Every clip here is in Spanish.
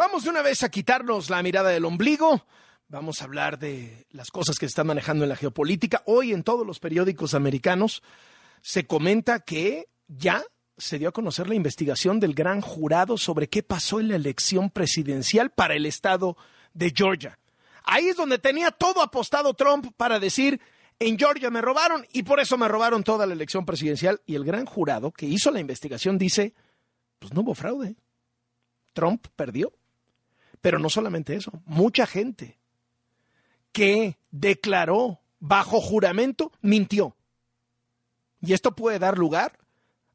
vamos de una vez a quitarnos la mirada del ombligo. Vamos a hablar de las cosas que se están manejando en la geopolítica. Hoy en todos los periódicos americanos se comenta que ya se dio a conocer la investigación del gran jurado sobre qué pasó en la elección presidencial para el estado de Georgia. Ahí es donde tenía todo apostado Trump para decir, en Georgia me robaron y por eso me robaron toda la elección presidencial. Y el gran jurado que hizo la investigación dice, pues no hubo fraude. Trump perdió. Pero no solamente eso, mucha gente que declaró bajo juramento mintió. Y esto puede dar lugar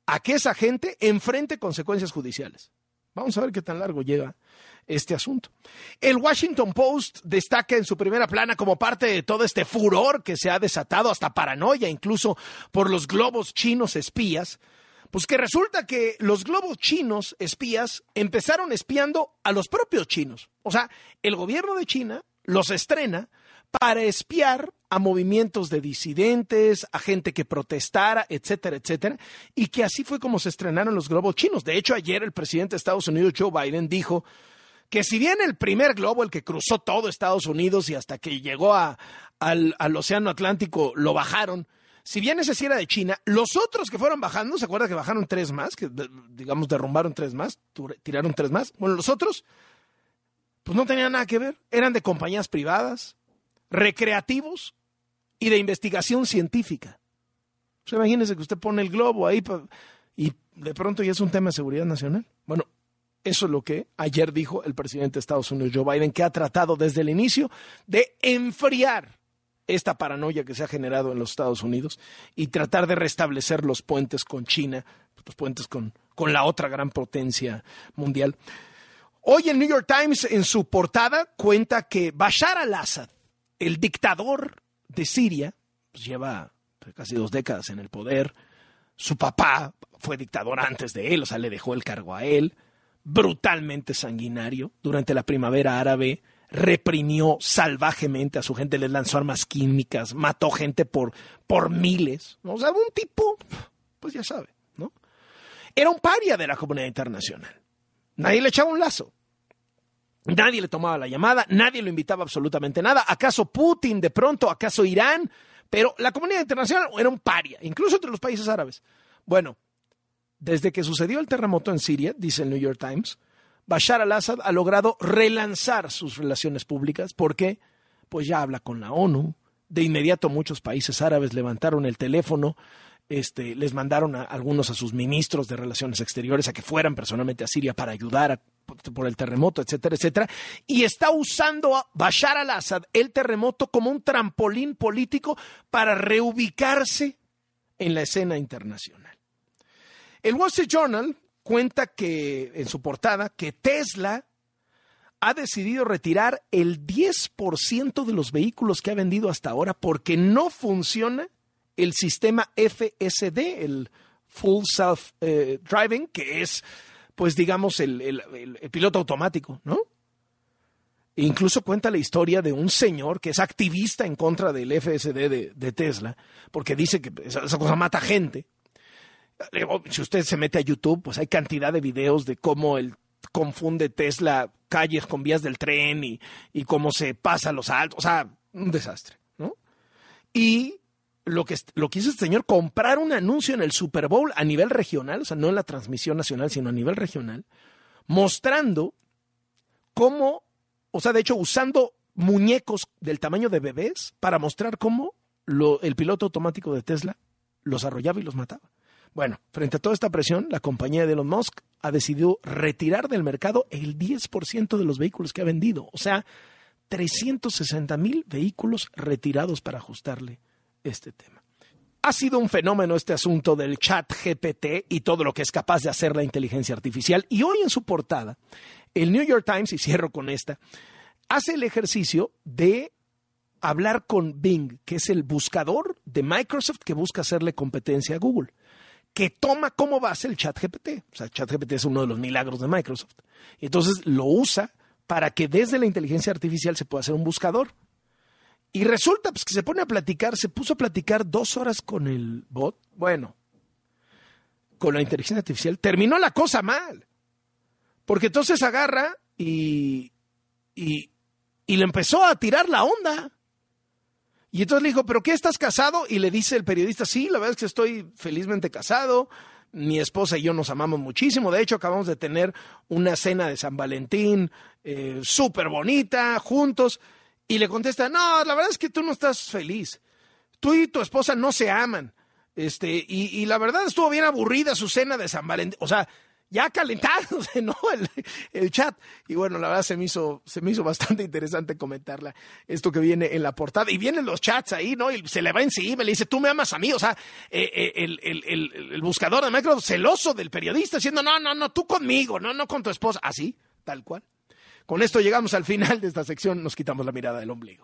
a que esa gente enfrente consecuencias judiciales. Vamos a ver qué tan largo llega este asunto. El Washington Post destaca en su primera plana como parte de todo este furor que se ha desatado hasta paranoia incluso por los globos chinos espías, pues que resulta que los globos chinos espías empezaron espiando a los propios chinos. O sea, el gobierno de China los estrena para espiar a movimientos de disidentes, a gente que protestara, etcétera, etcétera, y que así fue como se estrenaron los globos chinos. De hecho, ayer el presidente de Estados Unidos, Joe Biden, dijo que si bien el primer globo, el que cruzó todo Estados Unidos y hasta que llegó a, al, al, Océano Atlántico, lo bajaron, si bien ese sí era de China, los otros que fueron bajando, ¿se acuerda que bajaron tres más? Que digamos derrumbaron tres más, tiraron tres más. Bueno, los otros, pues no tenían nada que ver, eran de compañías privadas, recreativos y de investigación científica. Pues imagínese que usted pone el globo ahí y de pronto ya es un tema de seguridad nacional. Bueno, eso es lo que ayer dijo el presidente de Estados Unidos, Joe Biden, que ha tratado desde el inicio de enfriar esta paranoia que se ha generado en los Estados Unidos y tratar de restablecer los puentes con China, los puentes con, con la otra gran potencia mundial. Hoy el New York Times en su portada cuenta que Bashar al-Assad, el dictador de Siria, pues lleva casi dos décadas en el poder, su papá fue dictador antes de él, o sea, le dejó el cargo a él, brutalmente sanguinario. Durante la primavera árabe reprimió salvajemente a su gente, les lanzó armas químicas, mató gente por, por miles. O sea, un tipo, pues ya sabe, ¿no? Era un paria de la comunidad internacional. Nadie le echaba un lazo. Nadie le tomaba la llamada, nadie lo invitaba absolutamente nada. ¿Acaso Putin de pronto? ¿Acaso Irán? Pero la comunidad internacional era un paria, incluso entre los países árabes. Bueno, desde que sucedió el terremoto en Siria, dice el New York Times, Bashar al-Assad ha logrado relanzar sus relaciones públicas. ¿Por qué? Pues ya habla con la ONU. De inmediato muchos países árabes levantaron el teléfono, este, les mandaron a algunos a sus ministros de relaciones exteriores a que fueran personalmente a Siria para ayudar por el terremoto, etcétera, etcétera. Y está usando a Bashar al-Assad el terremoto como un trampolín político para reubicarse en la escena internacional. El Wall Street Journal cuenta que en su portada que Tesla ha decidido retirar el 10% de los vehículos que ha vendido hasta ahora porque no funciona el sistema FSD, el Full Self eh, Driving, que es, pues digamos, el, piloto automático, ¿no? E incluso cuenta la historia de un señor que es activista en contra del FSD de Tesla, porque dice que esa cosa mata gente. Si usted se mete a YouTube, pues hay cantidad de videos de cómo él confunde Tesla calles con vías del tren y, y cómo se pasa los altos. O sea, un desastre, ¿no? Y lo que, lo que hizo este señor, comprar un anuncio en el Super Bowl a nivel regional, o sea, no en la transmisión nacional, sino a nivel regional, mostrando cómo, o sea, de hecho, usando muñecos del tamaño de bebés para mostrar cómo lo, el piloto automático de Tesla los arrollaba y los mataba. Bueno, frente a toda esta presión, la compañía de Elon Musk ha decidido retirar del mercado el 10% de los vehículos que ha vendido. O sea, 360 mil vehículos retirados para ajustarle este tema. Ha sido un fenómeno este asunto del chat GPT y todo lo que es capaz de hacer la inteligencia artificial. Y hoy en su portada, el New York Times, y cierro con esta, hace el ejercicio de hablar con Bing, que es el buscador de Microsoft que busca hacerle competencia a Google que toma como base el chat GPT. O sea, chat GPT es uno de los milagros de Microsoft. Entonces lo usa para que desde la inteligencia artificial se pueda hacer un buscador. Y resulta pues, que se pone a platicar, se puso a platicar dos horas con el bot. Bueno, con la inteligencia artificial. Terminó la cosa mal. Porque entonces agarra y, y, y le empezó a tirar la onda. Y entonces le dijo, ¿pero qué estás casado? Y le dice el periodista, sí, la verdad es que estoy felizmente casado. Mi esposa y yo nos amamos muchísimo. De hecho, acabamos de tener una cena de San Valentín eh, súper bonita, juntos. Y le contesta, no, la verdad es que tú no estás feliz. Tú y tu esposa no se aman. Este, y, y la verdad estuvo bien aburrida su cena de San Valentín. O sea, ya calentándose, ¿no? El, chat. Y bueno, la verdad se me hizo, se me hizo bastante interesante comentarla, esto que viene en la portada. Y vienen los chats ahí, ¿no? Y se le va encima, le dice, tú me amas a mí. O sea, eh, eh, el, el, el, buscador de Microsoft celoso del periodista, diciendo, no, no, no, tú conmigo, no, no con tu esposa. Así, tal cual. Con esto llegamos al final de esta sección, nos quitamos la mirada del ombligo.